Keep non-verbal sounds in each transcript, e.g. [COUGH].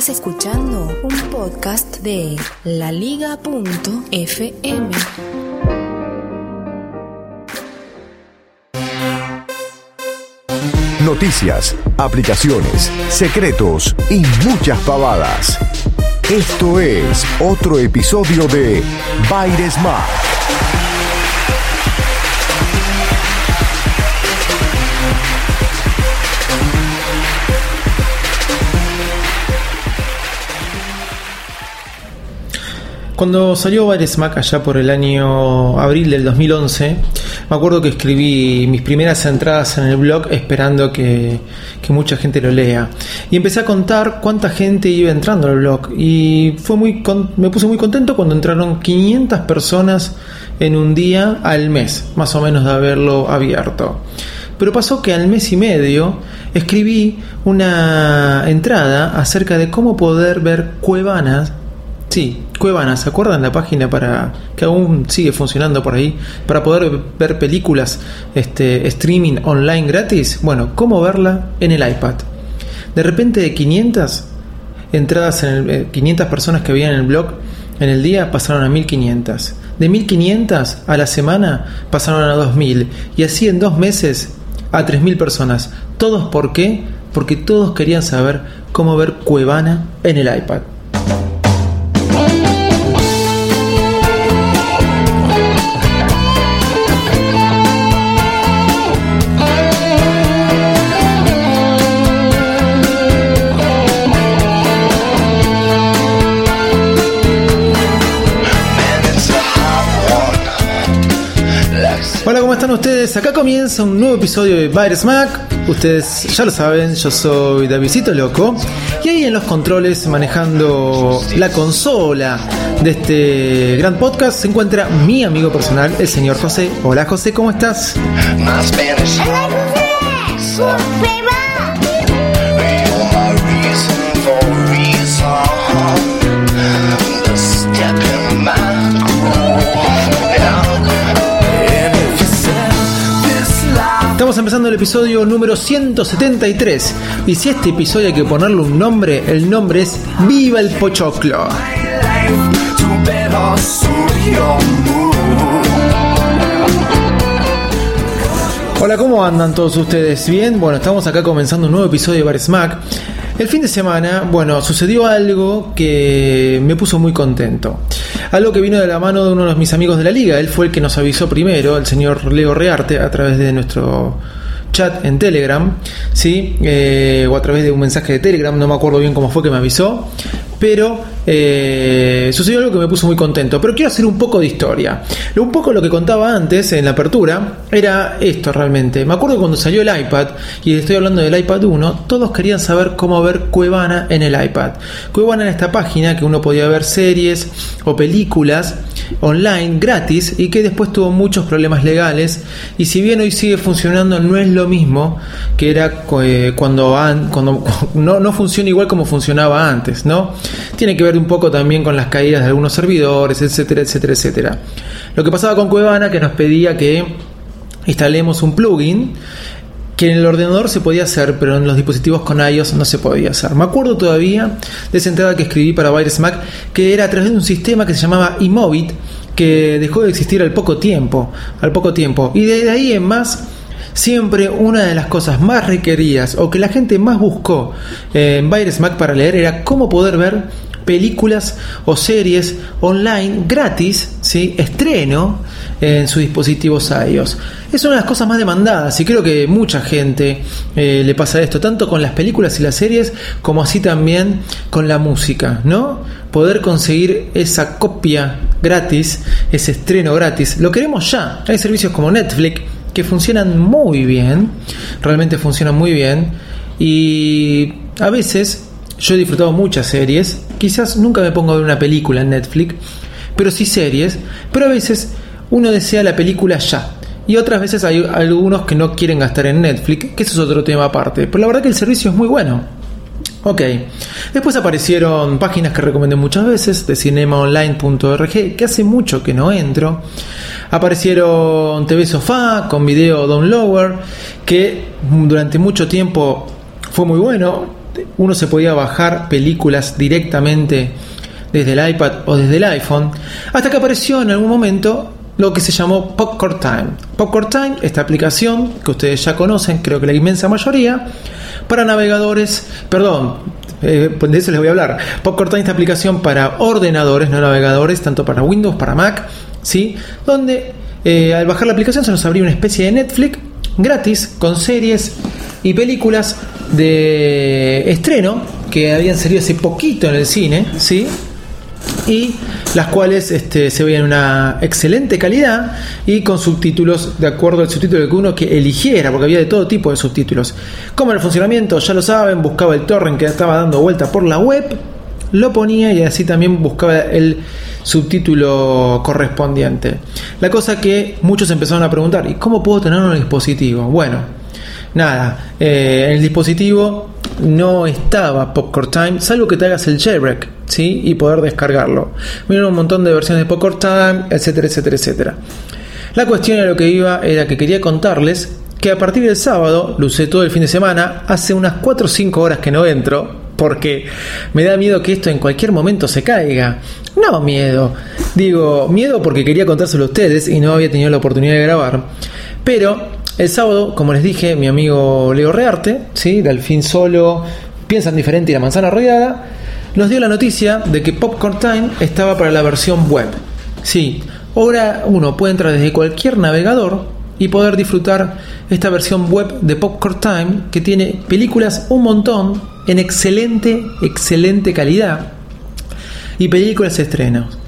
Estás escuchando un podcast de laliga.fm. Noticias, aplicaciones, secretos y muchas pavadas. Esto es otro episodio de Baires Smart. Cuando salió Smack allá por el año abril del 2011, me acuerdo que escribí mis primeras entradas en el blog esperando que, que, mucha gente lo lea. Y empecé a contar cuánta gente iba entrando al blog. Y fue muy me puse muy contento cuando entraron 500 personas en un día al mes, más o menos de haberlo abierto. Pero pasó que al mes y medio escribí una entrada acerca de cómo poder ver cuevanas Sí, Cuevana, ¿se acuerdan la página para que aún sigue funcionando por ahí para poder ver películas este streaming online gratis? Bueno, ¿cómo verla en el iPad? De repente de 500 entradas en el, 500 eh, personas que había en el blog en el día pasaron a 1500. De 1500 a la semana pasaron a 2000 y así en dos meses a 3000 personas. ¿Todos por qué? Porque todos querían saber cómo ver Cuevana en el iPad. Están ustedes? Acá comienza un nuevo episodio de Virus Mac. Ustedes ya lo saben, yo soy Davidito Loco. Y ahí en los controles, manejando la consola de este gran podcast, se encuentra mi amigo personal, el señor José. Hola José, ¿cómo estás? Hola José. Episodio número 173 y si este episodio hay que ponerle un nombre, el nombre es Viva el Pochoclo. Hola, ¿cómo andan todos ustedes? ¿Bien? Bueno, estamos acá comenzando un nuevo episodio de Bar Smack. El fin de semana, bueno, sucedió algo que me puso muy contento. Algo que vino de la mano de uno de mis amigos de la liga. Él fue el que nos avisó primero, el señor Leo Rearte, a través de nuestro chat en Telegram, ¿sí? Eh, o a través de un mensaje de Telegram, no me acuerdo bien cómo fue que me avisó, pero eh, sucedió algo que me puso muy contento. Pero quiero hacer un poco de historia. Un poco lo que contaba antes en la apertura era esto realmente. Me acuerdo cuando salió el iPad, y estoy hablando del iPad 1, todos querían saber cómo ver Cuevana en el iPad. Cuevana era esta página que uno podía ver series o películas online gratis y que después tuvo muchos problemas legales. Y si bien hoy sigue funcionando, no es lo mismo que era eh, cuando, cuando [LAUGHS] no, no funciona igual como funcionaba antes, ¿no? Tiene que ver un poco también con las caídas de algunos servidores, etcétera, etcétera, etcétera. Lo que pasaba con Cuevana que nos pedía que instalemos un plugin que en el ordenador se podía hacer, pero en los dispositivos con iOS no se podía hacer. Me acuerdo todavía de esa entrada que escribí para Virus Mac, que era a través de un sistema que se llamaba Imovit, que dejó de existir al poco tiempo, al poco tiempo. Y desde ahí en más siempre una de las cosas más requeridas o que la gente más buscó en Virus Mac para leer era cómo poder ver películas o series online gratis, ¿sí? estreno en sus dispositivos iOS. Es una de las cosas más demandadas y creo que mucha gente eh, le pasa esto, tanto con las películas y las series como así también con la música, ¿no? Poder conseguir esa copia gratis, ese estreno gratis, lo queremos ya. Hay servicios como Netflix que funcionan muy bien, realmente funcionan muy bien y a veces yo he disfrutado muchas series, quizás nunca me pongo a ver una película en Netflix, pero sí series, pero a veces uno desea la película ya. Y otras veces hay algunos que no quieren gastar en Netflix, que eso es otro tema aparte. Pero la verdad que el servicio es muy bueno. Ok, después aparecieron páginas que recomendé muchas veces, de cinemaonline.org, que hace mucho que no entro. Aparecieron TV Sofá con video downloader, que durante mucho tiempo fue muy bueno. Uno se podía bajar películas directamente desde el iPad o desde el iPhone, hasta que apareció en algún momento lo que se llamó Popcorn Time. Popcorn Time, esta aplicación que ustedes ya conocen, creo que la inmensa mayoría, para navegadores, perdón, eh, de eso les voy a hablar. Popcorn Time, esta aplicación para ordenadores, no navegadores, tanto para Windows, para Mac, ¿sí? Donde eh, al bajar la aplicación se nos abría una especie de Netflix gratis con series y películas de estreno que habían salido hace poquito en el cine, ¿sí? y las cuales este, se veían una excelente calidad y con subtítulos de acuerdo al subtítulo que uno que eligiera, porque había de todo tipo de subtítulos. Como el funcionamiento, ya lo saben, buscaba el torrent que estaba dando vuelta por la web, lo ponía y así también buscaba el subtítulo correspondiente. La cosa que muchos empezaron a preguntar, ¿y cómo puedo tenerlo en el dispositivo? Bueno, nada, eh, el dispositivo no estaba Popcorn Time, salvo que te hagas el jailbreak, ¿sí? Y poder descargarlo. Miren un montón de versiones de Popcorn Time, etcétera, etcétera, etcétera. La cuestión de lo que iba era que quería contarles que a partir del sábado, lo usé todo el fin de semana, hace unas 4 o 5 horas que no entro, porque me da miedo que esto en cualquier momento se caiga. No miedo, digo miedo porque quería contárselo a ustedes y no había tenido la oportunidad de grabar. Pero el sábado, como les dije, mi amigo Leo Rearte, ¿sí? de fin Solo, Piensan Diferente y La Manzana Rodeada, nos dio la noticia de que Popcorn Time estaba para la versión web. Sí, ahora uno puede entrar desde cualquier navegador y poder disfrutar esta versión web de Popcorn Time que tiene películas un montón en excelente, excelente calidad y películas estrenos.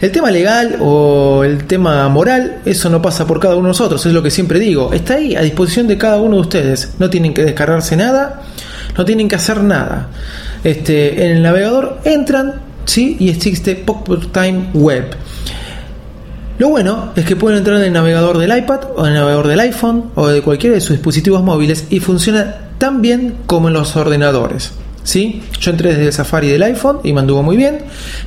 El tema legal o el tema moral, eso no pasa por cada uno de nosotros, es lo que siempre digo. Está ahí a disposición de cada uno de ustedes. No tienen que descargarse nada, no tienen que hacer nada. Este, en el navegador entran, ¿sí? Y existe Pop Time Web. Lo bueno es que pueden entrar en el navegador del iPad o en el navegador del iPhone o de cualquiera de sus dispositivos móviles y funciona tan bien como en los ordenadores. ¿Sí? Yo entré desde Safari del iPhone y me anduvo muy bien,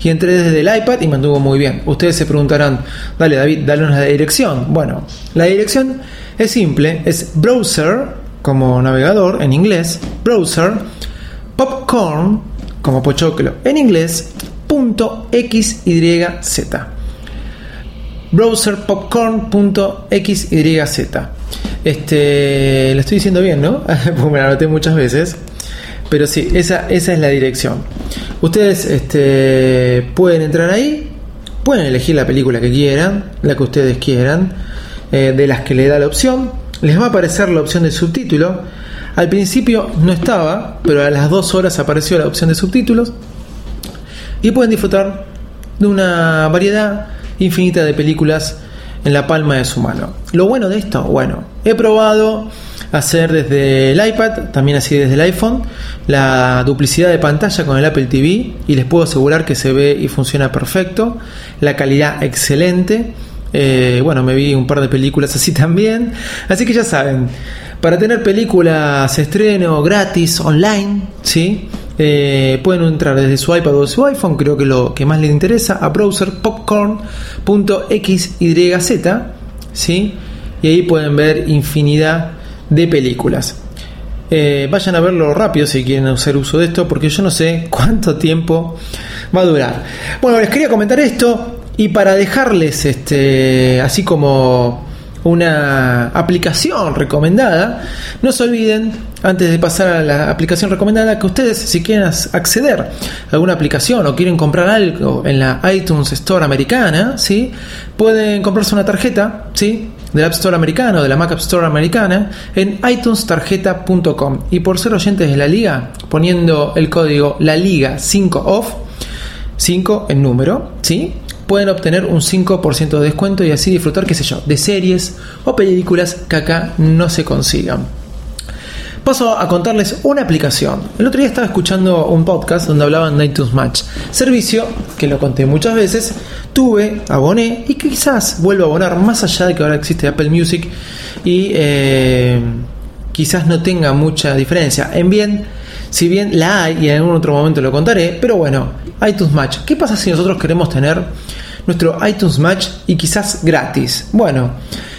y entré desde el iPad y me anduvo muy bien. Ustedes se preguntarán, dale David, dale una dirección. Bueno, la dirección es simple, es browser, como navegador en inglés, browser, popcorn, como pochoclo en inglés, punto xyz. Browserpopcorn.xyz. Este, lo estoy diciendo bien, ¿no? [LAUGHS] pues me lo anoté muchas veces. Pero sí, esa, esa es la dirección. Ustedes este, pueden entrar ahí, pueden elegir la película que quieran, la que ustedes quieran, eh, de las que le da la opción. Les va a aparecer la opción de subtítulo. Al principio no estaba, pero a las dos horas apareció la opción de subtítulos. Y pueden disfrutar de una variedad infinita de películas en la palma de su mano. Lo bueno de esto, bueno, he probado hacer desde el iPad, también así desde el iPhone, la duplicidad de pantalla con el Apple TV y les puedo asegurar que se ve y funciona perfecto, la calidad excelente. Eh, bueno, me vi un par de películas así [LAUGHS] también. Así que ya saben, para tener películas estreno gratis online, ¿sí? Eh, pueden entrar desde su iPad o su iPhone, creo que lo que más les interesa, a browser popcorn.xyz, ¿sí? Y ahí pueden ver infinidad de películas. Eh, vayan a verlo rápido si quieren hacer uso de esto, porque yo no sé cuánto tiempo va a durar. Bueno, les quería comentar esto y para dejarles este, así como una aplicación recomendada, no se olviden, antes de pasar a la aplicación recomendada, que ustedes si quieren acceder a alguna aplicación o quieren comprar algo en la iTunes Store americana, ¿sí? pueden comprarse una tarjeta, ¿sí? Del App Store americano, de la Mac App Store americana, en itunestarjeta.com. Y por ser oyentes de la liga, poniendo el código la liga 5 off, 5 en número, ¿sí? pueden obtener un 5% de descuento y así disfrutar, qué sé yo, de series o películas que acá no se consigan. Paso a contarles una aplicación. El otro día estaba escuchando un podcast donde hablaban de iTunes Match, servicio que lo conté muchas veces, tuve, aboné y quizás vuelvo a abonar más allá de que ahora existe Apple Music y eh, quizás no tenga mucha diferencia. En bien, si bien la hay y en algún otro momento lo contaré, pero bueno, iTunes Match. ¿Qué pasa si nosotros queremos tener nuestro iTunes Match y quizás gratis? Bueno,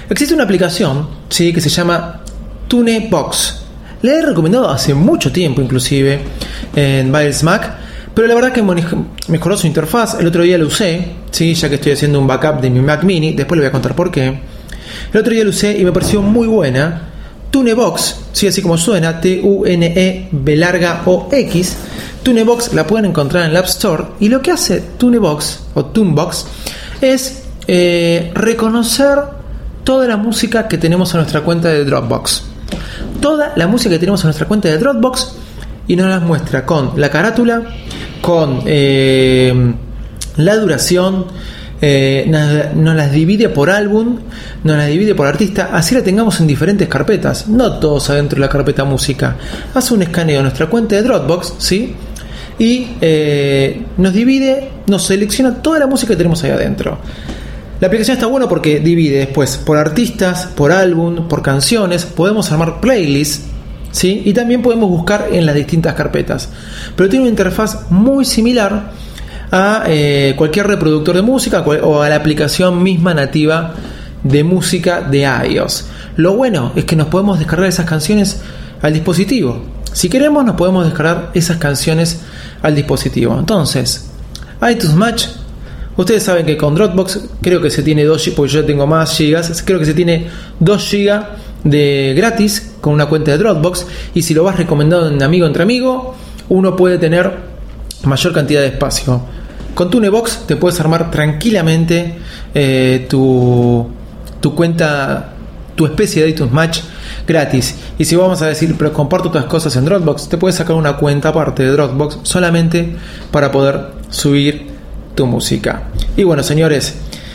existe una aplicación ¿sí? que se llama TuneBox le he recomendado hace mucho tiempo, inclusive, en Biles Mac. Pero la verdad que mejoró su interfaz. El otro día lo usé, ¿sí? ya que estoy haciendo un backup de mi Mac Mini. Después le voy a contar por qué. El otro día lo usé y me pareció muy buena. Tunebox, ¿sí? así como suena, T-U-N-E B larga O X. Tunebox la pueden encontrar en el App Store. Y lo que hace Tunebox o Tunebox es eh, reconocer toda la música que tenemos en nuestra cuenta de Dropbox toda la música que tenemos en nuestra cuenta de Dropbox y nos las muestra con la carátula, con eh, la duración, eh, nos, las divide por álbum, nos las divide por artista, así la tengamos en diferentes carpetas, no todos adentro de la carpeta música. Hace un escaneo de nuestra cuenta de Dropbox, ¿sí? Y eh, nos divide, nos selecciona toda la música que tenemos ahí adentro. La aplicación está buena porque divide después por artistas, por álbum, por canciones, podemos armar playlists, ¿sí? Y también podemos buscar en las distintas carpetas. Pero tiene una interfaz muy similar a eh, cualquier reproductor de música o a la aplicación misma nativa de música de iOS. Lo bueno es que nos podemos descargar esas canciones al dispositivo. Si queremos, nos podemos descargar esas canciones al dispositivo. Entonces, iTunes Match Ustedes saben que con Dropbox creo que se tiene 2 porque yo tengo más creo que se tiene 2 gigas de gratis con una cuenta de Dropbox y si lo vas recomendando en amigo entre amigo, uno puede tener mayor cantidad de espacio. Con Tunebox te puedes armar tranquilamente eh, tu, tu cuenta, tu especie de iTunes Match gratis. Y si vamos a decir, pero comparto otras cosas en Dropbox, te puedes sacar una cuenta aparte de Dropbox solamente para poder subir música. Y bueno, señores,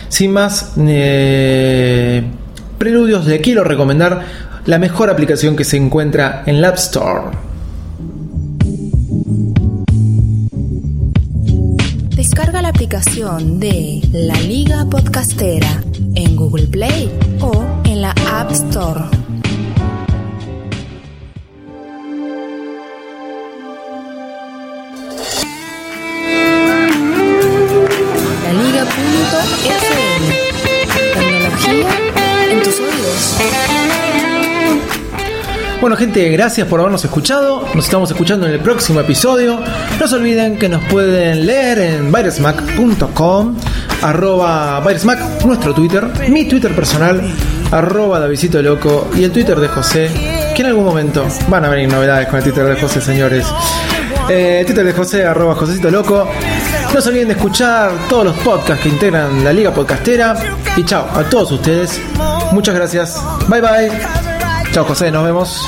sin más eh, preludios, le quiero recomendar la mejor aplicación que se encuentra en la App Store. Descarga la aplicación de La Liga Podcastera en Google Play o en la App Store. Bueno gente, gracias por habernos escuchado. Nos estamos escuchando en el próximo episodio. No se olviden que nos pueden leer en virusmac.com, arroba virusmac, nuestro Twitter, mi Twitter personal, arroba Davidito Loco y el Twitter de José, que en algún momento van a venir novedades con el Twitter de José, señores. Eh, Twitter de José, arroba Josecito Loco. No se olviden de escuchar todos los podcasts que integran la Liga Podcastera. Y chao a todos ustedes. Muchas gracias. Bye bye. Chao José, nos vemos.